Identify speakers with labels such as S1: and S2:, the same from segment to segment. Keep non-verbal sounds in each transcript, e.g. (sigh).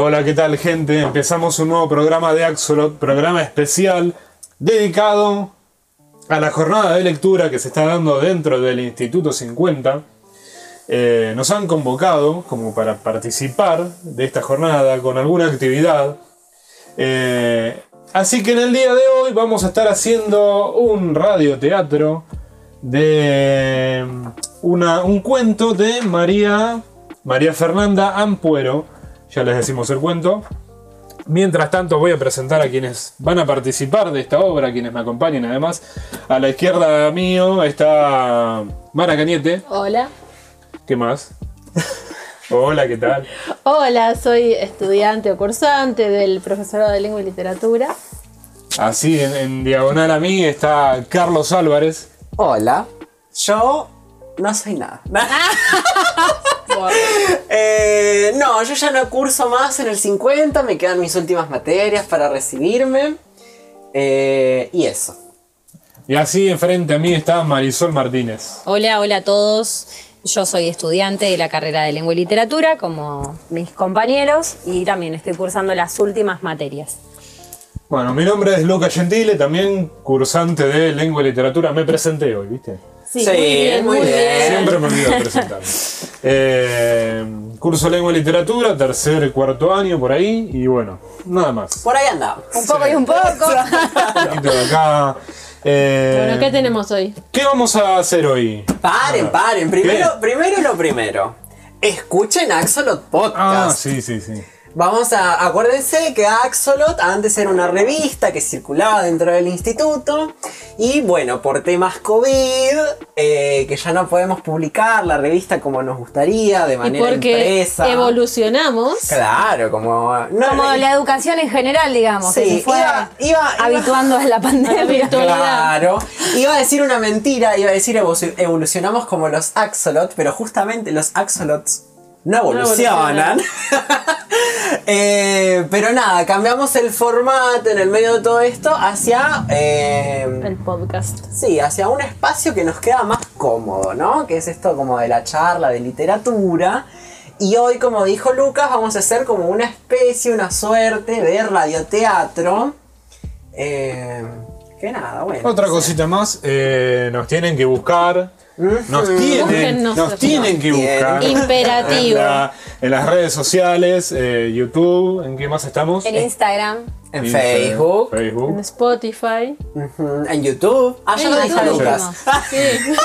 S1: Hola, ¿qué tal gente? Empezamos un nuevo programa de Axolot, programa especial dedicado a la jornada de lectura que se está dando dentro del Instituto 50. Eh, nos han convocado como para participar de esta jornada con alguna actividad. Eh, así que en el día de hoy vamos a estar haciendo un radioteatro de una- un cuento de María, María Fernanda Ampuero. Ya les decimos el cuento. Mientras tanto voy a presentar a quienes van a participar de esta obra, quienes me acompañen además. A la izquierda mío está Mara Cañete.
S2: Hola.
S1: ¿Qué más? Hola, ¿qué tal?
S2: Hola, soy estudiante o cursante del profesorado de lengua y literatura.
S1: Así en, en diagonal a mí está Carlos Álvarez.
S3: Hola, yo no soy nada. (laughs) Eh, no, yo ya no curso más en el 50, me quedan mis últimas materias para recibirme. Eh, y eso.
S1: Y así enfrente a mí está Marisol Martínez.
S4: Hola, hola a todos. Yo soy estudiante de la carrera de lengua y literatura, como mis compañeros, y también estoy cursando las últimas materias.
S1: Bueno, mi nombre es Luca Gentile, también cursante de lengua y literatura. Me presenté hoy, ¿viste?
S2: Sí,
S3: Sí,
S2: muy bien,
S3: muy
S2: muy bien.
S3: bien.
S1: Siempre me olvido de presentarme. (laughs) Eh, curso lengua y literatura, tercer y cuarto año por ahí, y bueno, nada más.
S3: Por ahí andamos.
S4: Un poco y un poco.
S1: Un poquito de acá. Eh,
S2: Bueno, ¿qué tenemos hoy?
S1: ¿qué vamos a hacer hoy?
S3: Paren, paren. Primero,
S1: ¿Qué?
S3: primero lo primero. Escuchen Axolot Podcast.
S1: Ah, sí, sí, sí.
S3: Vamos a. Acuérdense que Axolot antes era una revista que circulaba dentro del instituto. Y bueno, por temas COVID, eh, que ya no podemos publicar la revista como nos gustaría, de
S2: Y
S3: manera
S2: porque
S3: impresa.
S2: evolucionamos.
S3: Claro, como. no,
S4: Como
S3: no,
S4: la educación en general, digamos, que
S3: Sí,
S4: se fue
S3: iba- iba- iba-
S4: habituando a la (laughs) pandemia.
S2: virtualidad.
S3: Claro. Iba a decir una mentira, iba a decir evo- evolucionamos como los Axolot, pero justamente los Axolots no evolucionan. (laughs) Eh, pero nada, cambiamos el formato en el medio de todo esto hacia. eh,
S2: El podcast.
S3: Sí, hacia un espacio que nos queda más cómodo, ¿no? Que es esto como de la charla de literatura. Y hoy, como dijo Lucas, vamos a hacer como una especie, una suerte de radioteatro. Eh, que nada, bueno.
S1: Otra cosita más, eh, nos tienen que buscar. Nos tienen, nos tienen que buscar.
S2: Imperativo.
S1: En, la- en las redes sociales, eh, YouTube, ¿en qué más estamos?
S4: En Instagram.
S3: En
S1: Instagram,
S3: Facebook,
S2: En
S1: Facebook.
S2: Spotify.
S3: en YouTube. Ah, ya lo
S2: YouTube.
S3: Lucas. (laughs)
S2: Sí.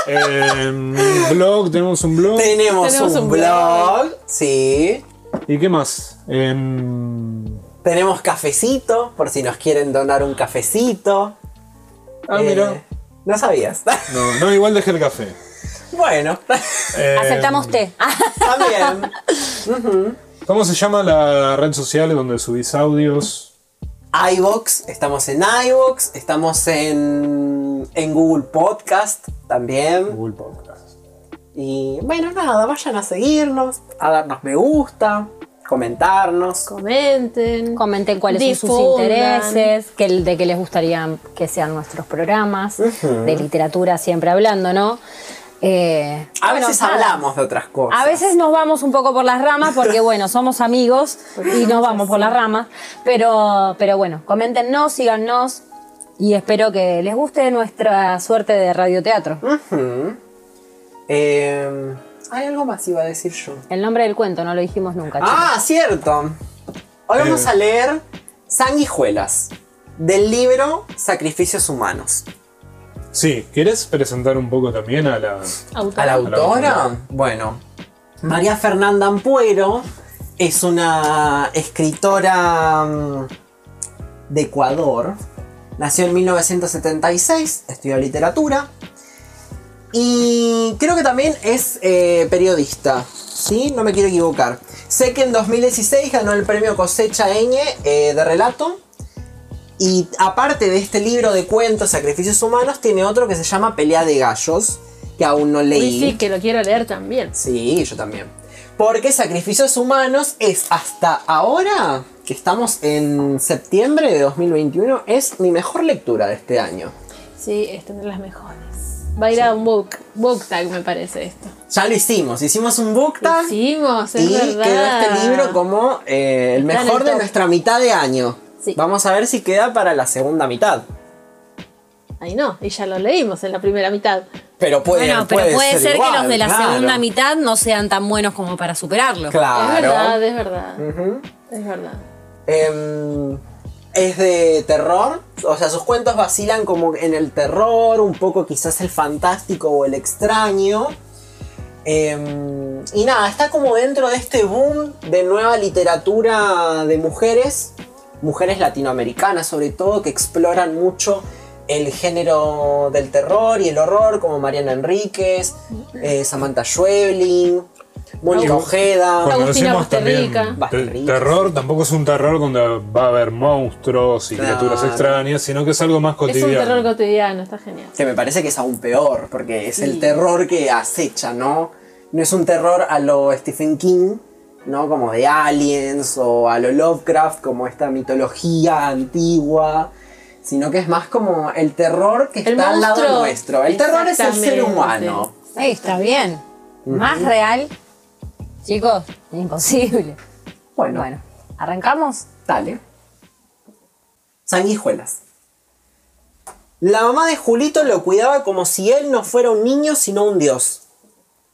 S1: Eh, blog, tenemos un blog.
S3: Tenemos,
S2: Tenemos
S3: un,
S2: un
S3: blog, sí.
S1: ¿Y qué más? En...
S3: Tenemos cafecito, por si nos quieren donar un cafecito.
S1: Ah,
S3: Eh,
S1: mira.
S3: No sabías.
S1: No, no, igual dejé el café.
S3: Bueno,
S1: Eh,
S4: Aceptamos té.
S3: también.
S1: ¿Cómo se llama la red social donde subís audios?
S3: iVox, estamos en iVox, estamos en, en Google Podcast también.
S1: Google Podcast.
S3: Y bueno, nada, vayan a seguirnos, a darnos me gusta, comentarnos.
S2: Comenten.
S4: Comenten cuáles son sus intereses, que, de qué les gustaría que sean nuestros programas, de literatura siempre hablando, ¿no? Eh,
S3: A
S4: bueno,
S3: veces hablamos de otras cosas.
S4: A veces nos vamos un poco por las ramas porque, (laughs) bueno, somos amigos y nos vamos por las ramas. Pero, pero bueno, coméntenos, síganos y espero que les guste nuestra suerte de radioteatro.
S3: Eh, hay algo más iba a decir yo.
S4: El nombre del cuento no lo dijimos nunca, chicos.
S3: Ah, cierto. Hoy vamos a leer Sanguijuelas, del libro Sacrificios Humanos.
S1: Sí, ¿quieres presentar un poco también a la...
S2: Autor.
S3: ¿A la autora?
S1: autora.
S3: Bueno, María Fernanda Ampuero es una escritora mm, de Ecuador. Nació en 1976, estudió literatura. Y creo que también es eh, periodista, ¿sí? No me quiero equivocar. Sé que en 2016 ganó el premio Cosecha Eñe eh, de relato. Y aparte de este libro de cuentos, Sacrificios Humanos, tiene otro que se llama Pelea de Gallos, que aún no leí.
S2: Uy, sí, que lo quiero leer también.
S3: Sí, yo también. Porque Sacrificios Humanos es hasta ahora, que estamos en septiembre de 2021, es mi mejor lectura de este año.
S2: Sí, es de las mejores. Va a ir a un book, book tag, me parece esto.
S3: Ya lo hicimos, hicimos un book tag
S2: Hicimos, es
S3: y
S2: verdad.
S3: quedó este libro como eh, el
S2: Está
S3: mejor
S2: el
S3: de nuestra mitad de año.
S2: Sí.
S3: Vamos a ver si queda para la segunda mitad.
S2: Ay, no, y ya lo leímos en la primera mitad.
S3: Pero puede,
S4: bueno, pero puede, ser, que
S3: igual,
S4: los de la
S3: claro.
S4: segunda mitad no sean tan buenos como para superarlo.
S3: Claro.
S2: Es verdad, es verdad. Es verdad.
S3: Em, es de terror, o sea, sus cuentos vacilan como en el terror, un poco quizás el fantástico o el extraño. Em, y nada, está como dentro de este boom de nueva literatura de mujeres, mujeres latinoamericanas sobre todo, que exploran mucho el género del terror y el horror, como Mariana Enríquez, eh, Samantha Schweblin, Mónica Ojeda.
S2: Agustina Basterrica.
S1: te-
S3: Basterrica,
S1: terror, tampoco es un terror donde va a haber monstruos y criaturas extrañas, sino que es algo más
S2: Es un
S1: cotidiano.
S2: terror cotidiano, está genial.
S3: Que me parece que es aún peor, porque es el terror que acecha, ¿no? No es un terror a lo Stephen King, ¿no? Como de aliens o a lo Lovecraft, como esta mitología antigua, sino que es más como el terror que
S2: El
S3: está al lado nuestro. El terror es el ser humano.
S4: Ahí está bien. Más real. Chicos, imposible.
S3: Bueno,
S4: Bueno, ¿arrancamos?
S3: dale. Sanguijuelas. La mamá de Julito lo cuidaba como si él no fuera un niño, sino un dios.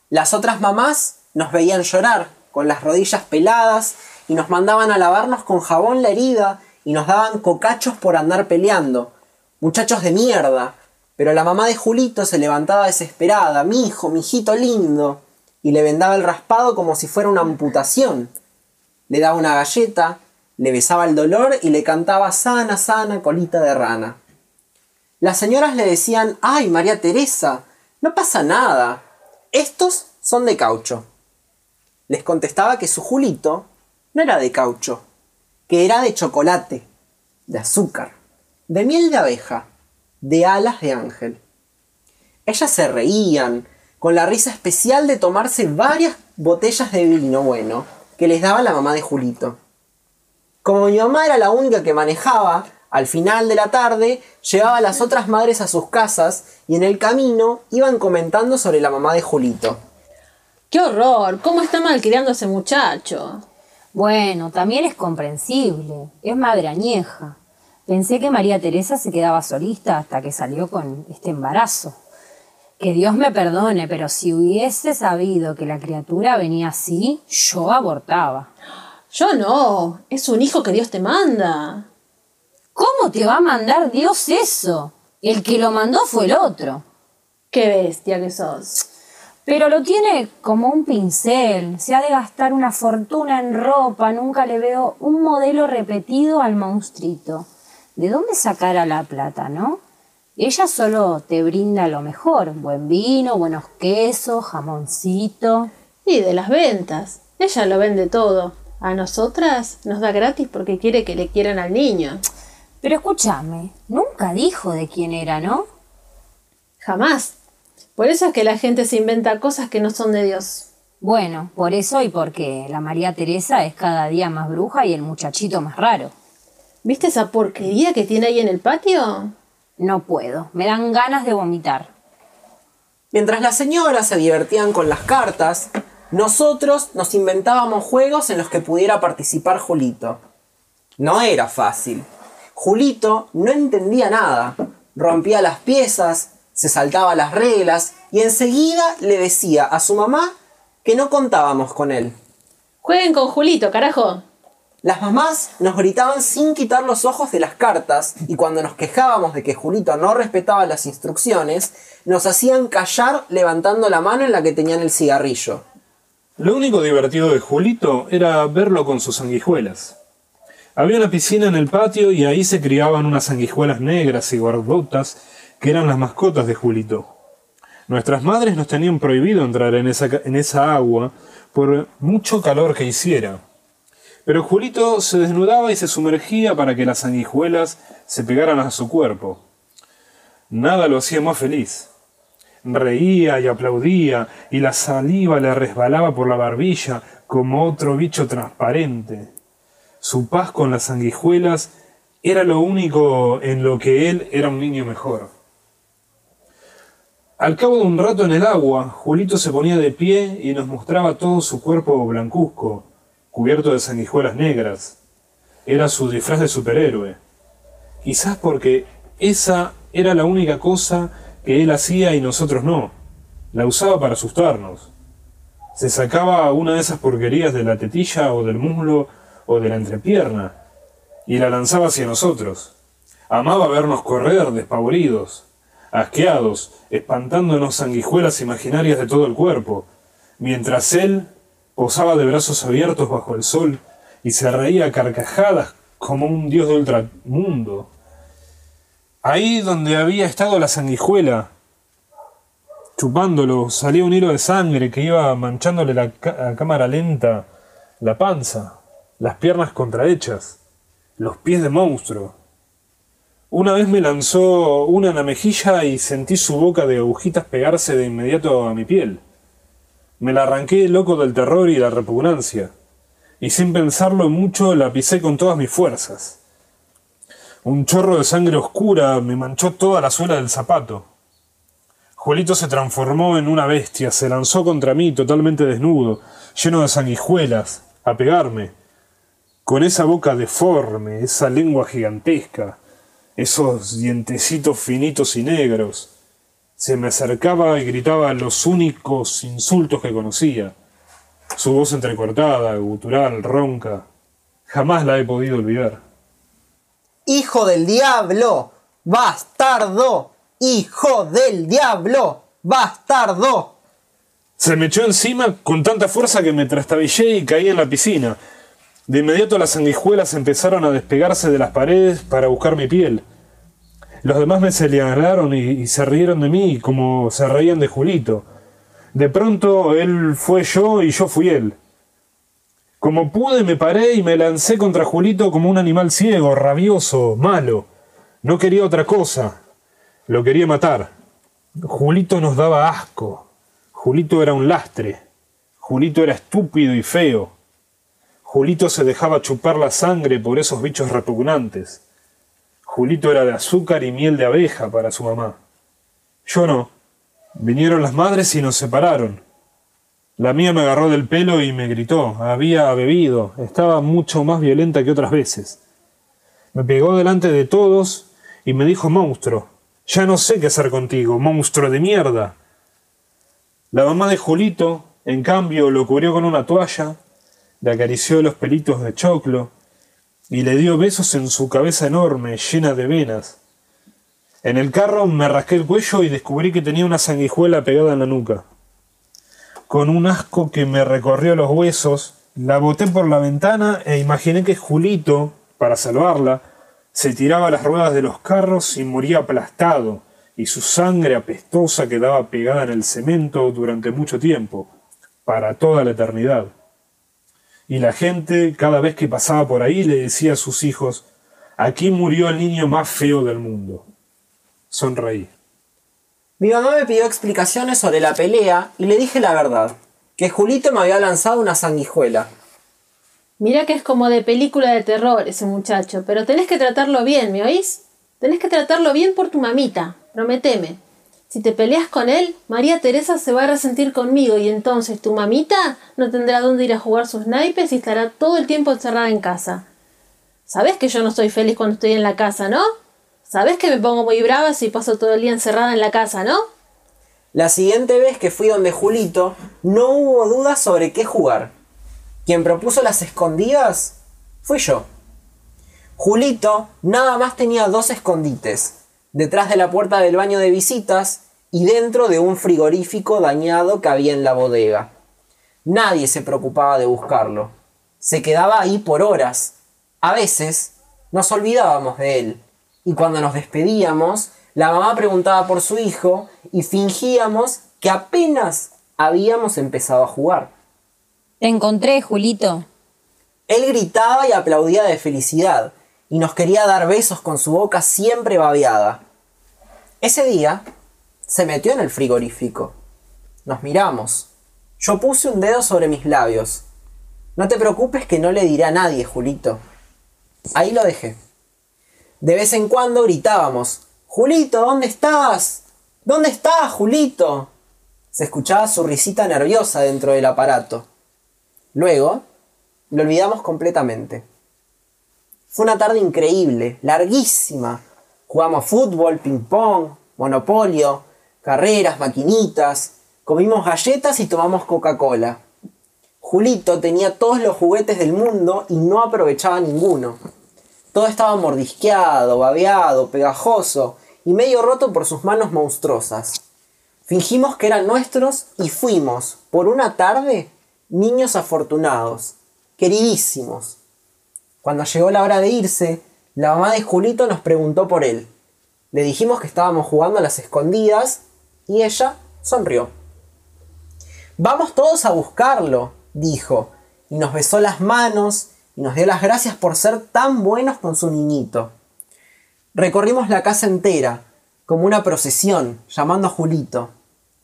S3: Las otras mamás nos veían llorar, con las rodillas peladas, y nos mandaban a lavarnos con jabón la herida, y nos daban cocachos por andar peleando. Muchachos de mierda. Pero la mamá de Julito se levantaba desesperada, mi hijo, mi hijito lindo, y le vendaba el raspado como si fuera una amputación. Le daba una galleta, le besaba el dolor y le cantaba sana, sana, colita de rana. Las señoras le decían, ay, María Teresa, no pasa nada. Estos son de caucho. Les contestaba que su Julito no era de caucho, que era de chocolate, de azúcar, de miel de abeja, de alas de ángel. Ellas se reían, con la risa especial de tomarse varias botellas de vino bueno que les daba la mamá de Julito. Como mi mamá era la única que manejaba, al final de la tarde llevaba a las otras madres a sus casas y en el camino iban comentando sobre la mamá de Julito.
S2: ¡Qué horror! ¿Cómo está malcriando a ese muchacho?
S4: Bueno, también es comprensible. Es madre añeja. Pensé que María Teresa se quedaba solista hasta que salió con este embarazo. Que Dios me perdone, pero si hubiese sabido que la criatura venía así, yo abortaba.
S2: Yo no, es un hijo que Dios te manda.
S4: ¿Cómo te va a mandar Dios eso? El que lo mandó fue el otro.
S2: Qué bestia que sos.
S4: Pero lo tiene como un pincel, se ha de gastar una fortuna en ropa, nunca le veo un modelo repetido al monstruito. ¿De dónde sacará la plata, no? Ella solo te brinda lo mejor, buen vino, buenos quesos, jamoncito.
S2: Y de las ventas. Ella lo vende todo. A nosotras nos da gratis porque quiere que le quieran al niño.
S4: Pero escúchame, nunca dijo de quién era, ¿no?
S2: Jamás. Por eso es que la gente se inventa cosas que no son de Dios.
S4: Bueno, por eso y porque la María Teresa es cada día más bruja y el muchachito más raro.
S2: ¿Viste esa porquería que tiene ahí en el patio?
S4: No puedo, me dan ganas de vomitar.
S3: Mientras las señoras se divertían con las cartas, nosotros nos inventábamos juegos en los que pudiera participar Julito. No era fácil. Julito no entendía nada, rompía las piezas, se saltaba las reglas y enseguida le decía a su mamá que no contábamos con él.
S2: Jueguen con Julito, carajo.
S3: Las mamás nos gritaban sin quitar los ojos de las cartas y cuando nos quejábamos de que Julito no respetaba las instrucciones, nos hacían callar levantando la mano en la que tenían el cigarrillo.
S1: Lo único divertido de Julito era verlo con sus sanguijuelas. Había una piscina en el patio y ahí se criaban unas sanguijuelas negras y gordotas que eran las mascotas de Julito. Nuestras madres nos tenían prohibido entrar en esa, en esa agua por mucho calor que hiciera. Pero Julito se desnudaba y se sumergía para que las sanguijuelas se pegaran a su cuerpo. Nada lo hacía más feliz. Reía y aplaudía, y la saliva le resbalaba por la barbilla como otro bicho transparente. Su paz con las sanguijuelas era lo único en lo que él era un niño mejor. Al cabo de un rato en el agua, Julito se ponía de pie y nos mostraba todo su cuerpo blancuzco, cubierto de sanguijuelas negras. Era su disfraz de superhéroe. Quizás porque esa era la única cosa que él hacía y nosotros no. La usaba para asustarnos. Se sacaba una de esas porquerías de la tetilla o del muslo o de la entrepierna y la lanzaba hacia nosotros. Amaba vernos correr despavoridos, asqueados, espantándonos sanguijuelas imaginarias de todo el cuerpo, mientras él posaba de brazos abiertos bajo el sol y se reía a carcajadas como un dios de ultramundo. Ahí donde había estado la sanguijuela, chupándolo, salía un hilo de sangre que iba manchándole la, cámara lenta la panza, las piernas contrahechas, los pies de monstruo. Una vez me lanzó una en la mejilla y sentí su boca de agujitas pegarse de inmediato a mi piel. Me la arranqué loco del terror y la repugnancia, y sin pensarlo mucho la pisé con todas mis fuerzas. Un chorro de sangre oscura me manchó toda la suela del zapato. Juelito se transformó en una bestia, se lanzó contra mí totalmente desnudo, lleno de sanguijuelas, a pegarme, con esa boca deforme, esa lengua gigantesca, esos dientecitos finitos y negros. Se me acercaba y gritaba los únicos insultos que conocía. Su voz entrecortada, gutural, ronca. Jamás la he podido olvidar.
S3: ¡Hijo del diablo! ¡Bastardo! ¡Hijo del diablo! ¡Bastardo!
S1: Se me echó encima con tanta fuerza que me trastabillé y caí en la piscina. De inmediato las sanguijuelas empezaron a despegarse de las paredes para buscar mi piel. Los demás me señalaron y, y se rieron de mí como se reían de Julito. De pronto él fue yo y yo fui él. Como pude me paré y me lancé contra Julito como un animal ciego, rabioso, malo. No quería otra cosa. Lo quería matar. Julito nos daba asco. Julito era un lastre. Julito era estúpido y feo. Julito se dejaba chupar la sangre por esos bichos repugnantes. Julito era de azúcar y miel de abeja para su mamá. Yo no. Vinieron las madres y nos separaron. La mía me agarró del pelo y me gritó. Había bebido. Estaba mucho más violenta que otras veces. Me pegó delante de todos y me dijo monstruo. Ya no sé qué hacer contigo, monstruo de mierda. La mamá de Julito, en cambio, lo cubrió con una toalla, le acarició los pelitos de choclo y le dio besos en su cabeza enorme, llena de venas. En el carro me rasqué el cuello y descubrí que tenía una sanguijuela pegada en la nuca. Con un asco que me recorrió los huesos, la boté por la ventana e imaginé que Julito, para salvarla, se tiraba a las ruedas de los carros y moría aplastado, y su sangre apestosa quedaba pegada en el cemento durante mucho tiempo, para toda la eternidad. Y la gente, cada vez que pasaba por ahí, le decía a sus hijos, aquí murió el niño más feo del mundo. Sonreí.
S3: Mi mamá me pidió explicaciones sobre la pelea y le dije la verdad, que Julito me había lanzado una sanguijuela.
S2: Mira que es como de película de terror ese muchacho, pero tenés que tratarlo bien, ¿me oís? Tenés que tratarlo bien por tu mamita, prometeme. Si te peleas con él, María Teresa se va a resentir conmigo y entonces tu mamita no tendrá dónde ir a jugar sus naipes y estará todo el tiempo encerrada en casa. Sabes que yo no estoy feliz cuando estoy en la casa, ¿no? Sabes que me pongo muy brava si paso todo el día encerrada en la casa, ¿no?
S3: La siguiente vez que fui donde Julito, no hubo dudas sobre qué jugar. Quien propuso las escondidas fui yo. Julito nada más tenía dos escondites, detrás de la puerta del baño de visitas y dentro de un frigorífico dañado que había en la bodega. Nadie se preocupaba de buscarlo. Se quedaba ahí por horas. A veces nos olvidábamos de él. Y cuando nos despedíamos, la mamá preguntaba por su hijo y fingíamos que apenas habíamos empezado a jugar.
S4: Te encontré, Julito.
S3: Él gritaba y aplaudía de felicidad y nos quería dar besos con su boca siempre babeada. Ese día se metió en el frigorífico. Nos miramos. Yo puse un dedo sobre mis labios. No te preocupes que no le diré a nadie, Julito. Ahí lo dejé. De vez en cuando gritábamos, Julito, ¿dónde estás? ¿Dónde está, Julito? Se escuchaba su risita nerviosa dentro del aparato. Luego, lo olvidamos completamente. Fue una tarde increíble, larguísima. Jugamos fútbol, ping-pong, monopolio, carreras, maquinitas, comimos galletas y tomamos Coca-Cola. Julito tenía todos los juguetes del mundo y no aprovechaba ninguno. Todo estaba mordisqueado, babeado, pegajoso y medio roto por sus manos monstruosas. Fingimos que eran nuestros y fuimos, por una tarde, niños afortunados, queridísimos. Cuando llegó la hora de irse, la mamá de Julito nos preguntó por él. Le dijimos que estábamos jugando a las escondidas y ella sonrió. Vamos todos a buscarlo, dijo, y nos besó las manos y nos dio las gracias por ser tan buenos con su niñito. Recorrimos la casa entera, como una procesión, llamando a Julito.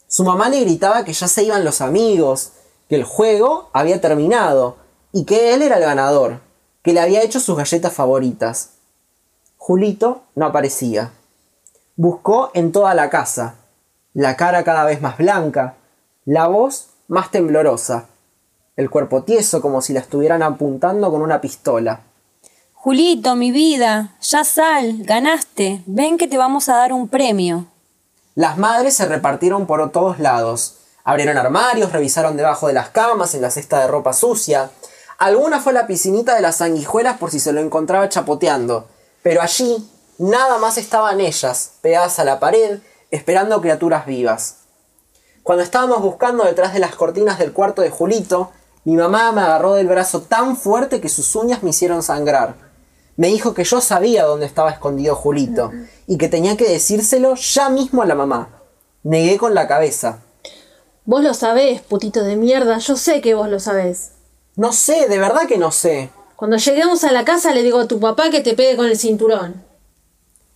S3: Su mamá le gritaba que ya se iban los amigos, que el juego había terminado y que él era el ganador, que le había hecho sus galletas favoritas. Julito no aparecía. Buscó en toda la casa, la cara cada vez más blanca, la voz más temblorosa, el cuerpo tieso como si la estuvieran apuntando con una pistola.
S4: Julito, mi vida, ya sal, ganaste, ven que te vamos a dar un premio.
S3: Las madres se repartieron por todos lados. Abrieron armarios, revisaron debajo de las camas, en la cesta de ropa sucia. Alguna fue a la piscinita de las sanguijuelas por si se lo encontraba chapoteando. Pero allí nada más estaban ellas, pegadas a la pared, esperando criaturas vivas. Cuando estábamos buscando detrás de las cortinas del cuarto de Julito, mi mamá me agarró del brazo tan fuerte que sus uñas me hicieron sangrar. Me dijo que yo sabía dónde estaba escondido Julito y que tenía que decírselo ya mismo a la mamá. Negué con la cabeza.
S2: Vos lo sabés, putito de mierda, yo sé que vos lo sabés.
S3: No sé, de verdad que no sé.
S2: Cuando lleguemos a la casa le digo a tu papá que te pegue con el cinturón.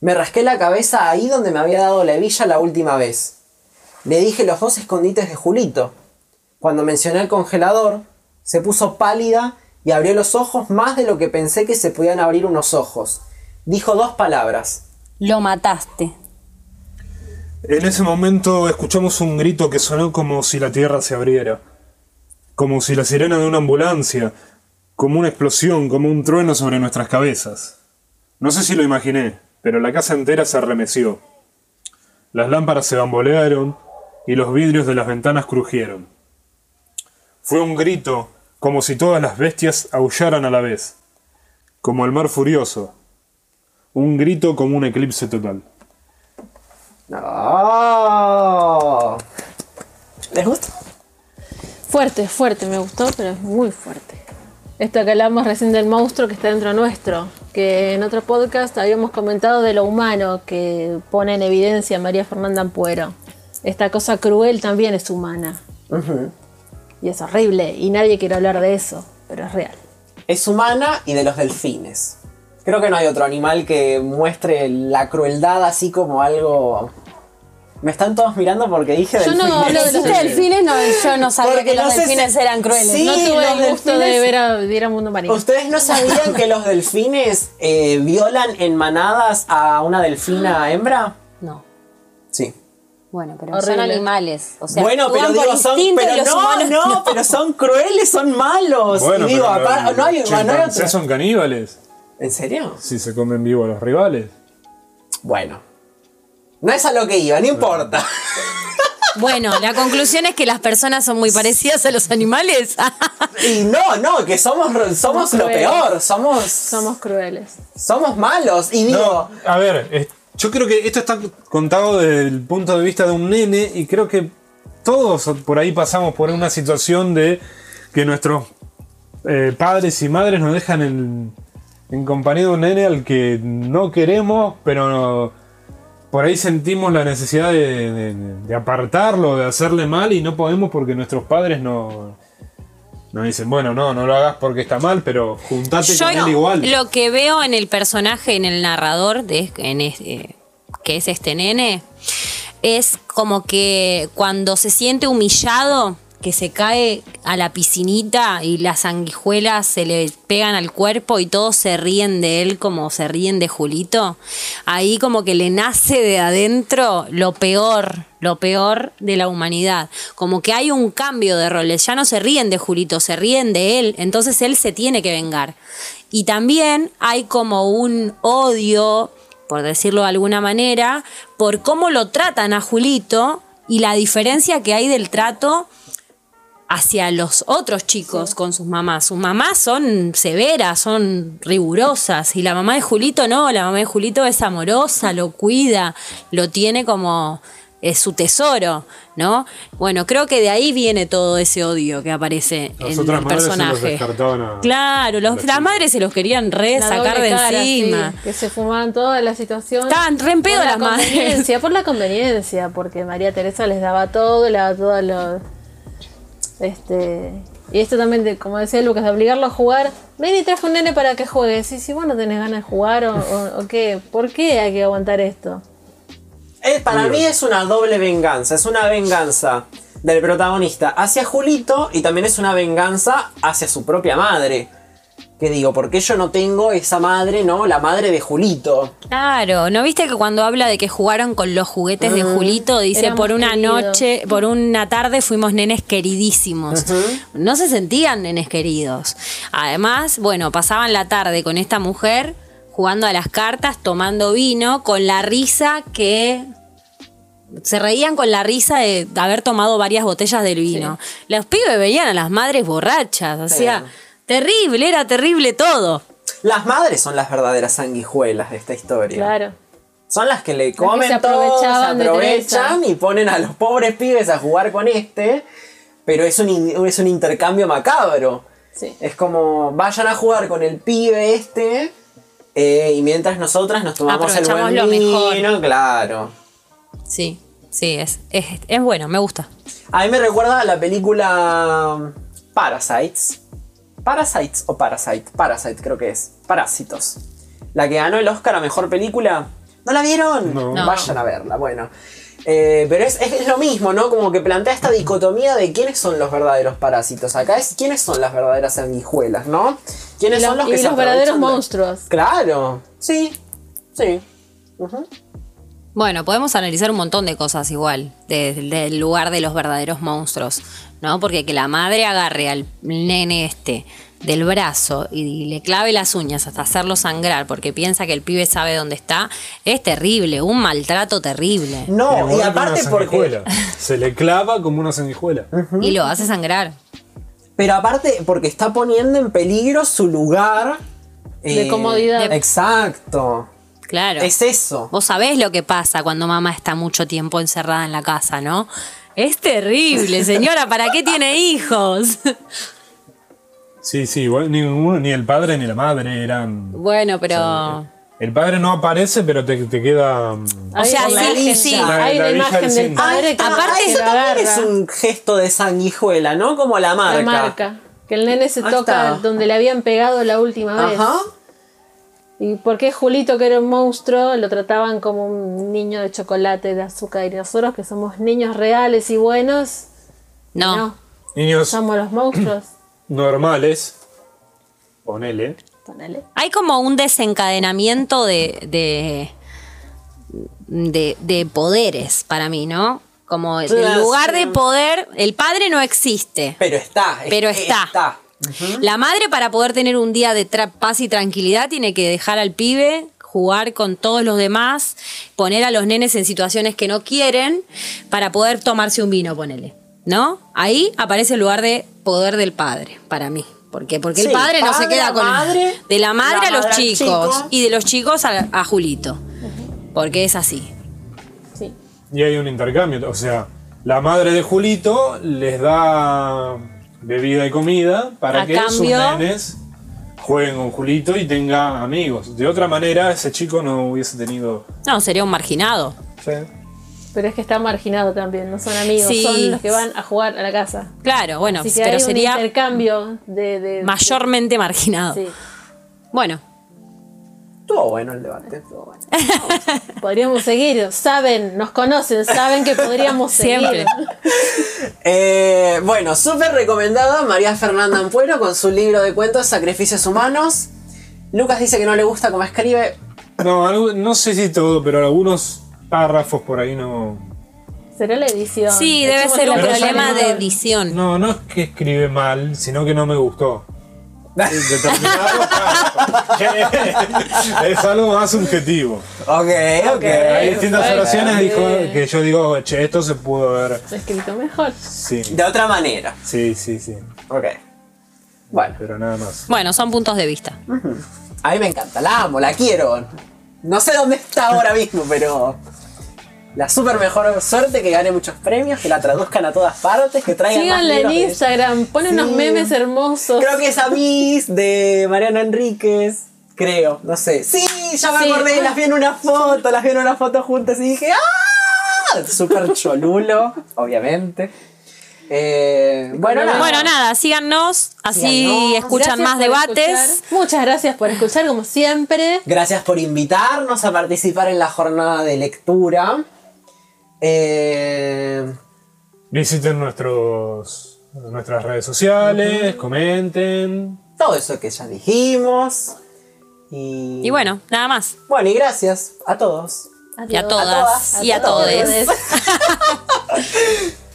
S3: Me rasqué la cabeza ahí donde me había dado la hebilla la última vez. Le dije los dos escondites de Julito. Cuando mencioné el congelador, se puso pálida y abrió los ojos más de lo que pensé que se podían abrir unos ojos. Dijo dos palabras.
S4: Lo mataste.
S1: En ese momento escuchamos un grito que sonó como si la tierra se abriera, como si la sirena de una ambulancia, como una explosión, como un trueno sobre nuestras cabezas. No sé si lo imaginé, pero la casa entera se arremeció. Las lámparas se bambolearon y los vidrios de las ventanas crujieron. Fue un grito como si todas las bestias aullaran a la vez, como el mar furioso. Un grito como un eclipse total.
S3: ¡Oh! ¿Les gusta?
S2: Fuerte, fuerte, me gustó, pero es muy fuerte. Esto que hablamos recién del monstruo que está dentro nuestro, que en otro podcast habíamos comentado de lo humano que pone en evidencia María Fernanda Ampuero. Esta cosa cruel también es humana. Y es horrible, y nadie quiere hablar de eso, pero es real.
S3: Es humana y de los delfines. Creo que no hay otro animal que muestre la crueldad así como algo. Me están todos mirando porque dije
S2: Yo no
S3: delfines.
S2: hablo de los (laughs)
S4: ¿Dijiste delfines? No, yo no sabía
S3: Porque
S4: que los
S3: no si-
S4: delfines eran crueles.
S3: Sí,
S2: no tuve el gusto de ver a, de ir a Mundo Marino.
S3: ¿Ustedes no sabían que los delfines eh, violan en manadas a una delfina hembra?
S4: No.
S3: Sí.
S4: Bueno, pero son animales. O sea,
S3: bueno, pero digo, son. Pero
S4: los
S3: no,
S4: humanos
S3: no, (laughs) pero son crueles, son malos.
S1: Bueno,
S3: y digo,
S1: los
S3: no hay, no hay
S1: son caníbales.
S3: ¿En serio?
S1: Si se comen vivo a los rivales.
S3: Bueno. No es a lo que iba, no importa. (laughs)
S4: Bueno, la conclusión es que las personas son muy parecidas a los animales. (laughs)
S3: Y no, no, que somos, somos
S2: Somos
S3: lo
S2: crueles.
S3: peor, somos,
S2: Somos crueles.
S3: somos malos. Y digo,
S1: No, a ver, eh, yo creo que esto está contado desde el punto de vista de un nene y creo que todos por ahí pasamos por una situación de que nuestros eh, padres y madres nos dejan en, en compañía de un nene al que no queremos, pero no- por ahí sentimos la necesidad de, de- de apartarlo, de hacerle mal y no podemos porque nuestros padres no... Nos dicen, bueno, no, no lo hagas porque está mal, pero juntate
S4: Yo
S1: con él igual.
S4: lo que veo en el personaje, en el narrador, de, en este, que es este nene, es como que cuando se siente humillado, que se cae a la piscinita y las sanguijuelas se le pegan al cuerpo y todos se ríen de él como se ríen de Julito, ahí como que le nace de adentro lo peor, lo peor de la humanidad. Como que hay un cambio de roles, ya no se ríen de Julito, se ríen de él, entonces él se tiene que vengar. Y también hay como un odio, por decirlo de alguna manera, por cómo lo tratan a Julito y la diferencia que hay del trato hacia los otros chicos con sus mamás. Sus mamás son severas, son rigurosas. Y la mamá de Julito no, la mamá de Julito es amorosa, lo cuida, lo tiene como es su tesoro, ¿no? Bueno, creo que de ahí viene todo ese odio que aparece
S1: Las
S4: en
S1: otras
S4: el
S1: madres se los
S4: personaje.
S1: a-
S4: claro, los- las madres se los querían re
S2: La
S4: sacar de
S2: cara,
S4: encima.
S2: sí, que se fumaban toda la situación.
S4: Estaban re en pedo
S2: Por la
S4: las madres.
S2: conveniencia, por la conveniencia, porque María Teresa les daba todo, le daba todo lo. Este. Y esto también, de, como decía Lucas, de obligarlo a jugar. Ven y traje un nene para que juegue. Sí, si vos no tenés ganas de jugar o, o- o qué, ¿por qué hay que aguantar esto?
S3: Eh, para
S1: Bien.
S3: mí es una doble venganza. Es una venganza del protagonista hacia Julito y también es una venganza hacia su propia madre. Que digo, ¿por qué yo no tengo esa madre, no? La madre de Julito.
S4: Claro, ¿no viste que cuando habla de que jugaron con los juguetes de Julito, dice
S2: Éramos
S4: por una
S2: queridos.
S4: noche, por una tarde fuimos nenes queridísimos? No se sentían nenes queridos. Además, bueno, pasaban la tarde con esta mujer jugando a las cartas, tomando vino, con la risa que se reían con la risa de haber tomado varias botellas del vino. Los pibes veían a las madres borrachas, o sea, terrible, era terrible todo.
S3: Las madres son las verdaderas sanguijuelas de esta historia.
S2: Claro.
S3: Son las que le
S2: que
S3: comen
S2: se
S3: todo, se aprovechan y ponen a los pobres pibes a jugar con este. Pero es un, in- es un intercambio macabro.
S2: Sí.
S3: Es como, vayan a jugar con el pibe este. eh, y mientras nosotras nos tomamos el buen
S4: lo mejor.
S3: vino, claro.
S4: Sí, sí, es, es, es bueno, me gusta.
S3: A mí me recuerda a la película Parasites. Parasites o Parasite. Parasite creo que es. Parásitos. La que ganó el Oscar a Mejor Película. ¿No la vieron?
S1: No.
S4: No.
S3: Vayan a verla, bueno. Eh, pero es, es- es lo mismo, ¿no? Como que plantea esta dicotomía de quiénes son los verdaderos parásitos. Acá es quiénes son las verdaderas sanguijuelas, ¿no? ¿Quiénes
S2: Y
S3: son
S2: los,
S3: los que
S2: y
S3: se
S2: los verdaderos
S3: de-
S2: monstruos.
S3: Claro, sí, sí. Ujú.
S4: Bueno, podemos analizar un montón de cosas igual, de- del lugar de los verdaderos monstruos, ¿no? Porque que la madre agarre al nene este del brazo y le clave las uñas hasta hacerlo sangrar porque piensa que el pibe sabe dónde está, es terrible, un maltrato terrible.
S1: Le
S3: No, y aparte porque...
S1: Se le clava como una sanguijuela.
S4: Y lo hace sangrar.
S3: Pero aparte, porque está poniendo en peligro su lugar
S2: De
S3: eh,
S2: comodidad.
S3: Exacto.
S4: Claro.
S3: Es eso.
S4: Vos sabés lo que pasa cuando mamá está mucho tiempo encerrada en la casa, ¿no? Es terrible, (laughs) señora, ¿para qué tiene hijos?
S1: Sí, sí, ninguno, ni el padre ni la madre eran.
S4: Bueno, pero...
S1: El padre no aparece, pero te, te queda. mm,
S4: O sea,
S3: la
S4: sí, sí.
S1: La-
S2: Hay
S1: la
S2: una imagen
S1: del
S2: padre que,
S3: Aparte, eso también
S2: agarra.
S3: es un gesto de sanguijuela, ¿no? Como la marca.
S2: La marca. Que el nene se
S3: Ahí
S2: toca
S3: está.
S2: donde le habían pegado la última vez.
S3: Ajá.
S2: Y porque Julito, que era un monstruo, lo trataban como un niño de chocolate, de azúcar. Y nosotros, que somos niños reales y buenos,
S4: No.
S2: no,
S1: Niños
S2: somos los monstruos. (clears throat)
S1: normales. Ponele.
S2: Ponele.
S4: Hay como un desencadenamiento de, de, de, de poderes para mí, ¿no? Como el lugar de poder, el padre no existe,
S3: Pero está. es-
S4: pero está. La madre para poder tener un día de tra- paz y tranquilidad tiene que dejar al pibe jugar con todos los demás, poner a los nenes en situaciones que no quieren para poder tomarse un vino, ponele. ¿No? Ahí aparece el lugar de poder del padre, para mí. ¿Por qué? Porque el padre, no se queda con.
S3: madre,
S4: de la madre
S3: la
S4: a los
S3: madre
S4: chicos.
S3: chico.
S4: Y de los chicos a, a Julito. Porque es así.
S2: Sí.
S1: Y hay un intercambio. O sea, la madre de Julito les da bebida y comida para
S4: A
S1: que sus nenes jueguen con Julito y tenga amigos. De otra manera, ese chico no hubiese tenido.
S4: No, sería un marginado.
S1: Sí.
S2: Pero es que está marginado también, no son amigos,
S4: Sí.
S2: son los que van a jugar a la casa.
S4: Claro, bueno,
S2: Así que
S4: pero
S2: hay
S4: sería
S2: un intercambio de. de-
S4: mayormente marginado.
S2: Sí.
S4: Bueno,
S3: Estuvo bueno el debate. (laughs)
S2: Podríamos seguir, saben, nos conocen, saben que podríamos seguir.
S3: Eh, bueno, súper recomendada María Fernanda Ampuero con su libro de cuentos Sacrificios Humanos. Lucas dice que no le gusta cómo escribe.
S1: No, algo- no sé si todo, pero algunos párrafos por ahí no.
S2: Será la edición.
S4: Sí, debe ser un
S2: la
S1: Pero
S4: problema de edición.
S1: No, no es que escribe mal, sino que no me gustó. Determinado (laughs) es algo más subjetivo.
S3: Ok, ok.
S1: Hay distintas oraciones que yo digo, che, esto se pudo haber.
S2: Escrito mejor.
S1: Sí,
S3: De otra manera.
S1: sí, sí, sí.
S3: Ok. Bueno,
S1: Pero nada más.
S4: Bueno, son puntos de vista.
S3: a mí me encanta, la amo, la quiero. No sé dónde está ahora mismo, pero. La super mejor suerte que gane muchos premios, que la traduzcan a todas partes, que traigan. más
S2: Síganla en Instagram, pone
S3: Sí.
S2: unos memes hermosos.
S3: Creo que es a Miss de Mariana Enríquez. Creo, no sé. Sí, ya me
S2: Sí.
S3: acordé, las vi en una foto, las vi en una foto juntas y dije ¡Ah! Súper cholulo, obviamente. Eh, bueno, nada.
S4: Bueno, nada, síganos, así
S3: Síganos.
S4: escuchan
S2: Gracias
S4: más debates.
S2: escuchar. Muchas gracias por escuchar, como siempre.
S3: Gracias por invitarnos a participar en la jornada de lectura. Eh,
S1: Visiten nuestros, nuestras redes sociales, comenten.
S3: todo eso que ya dijimos. Y,
S4: Y bueno, nada más.
S3: Bueno, y gracias a todos.
S4: Y a todas.
S3: todas,
S4: Y a
S3: a todos.
S4: todes. (laughs)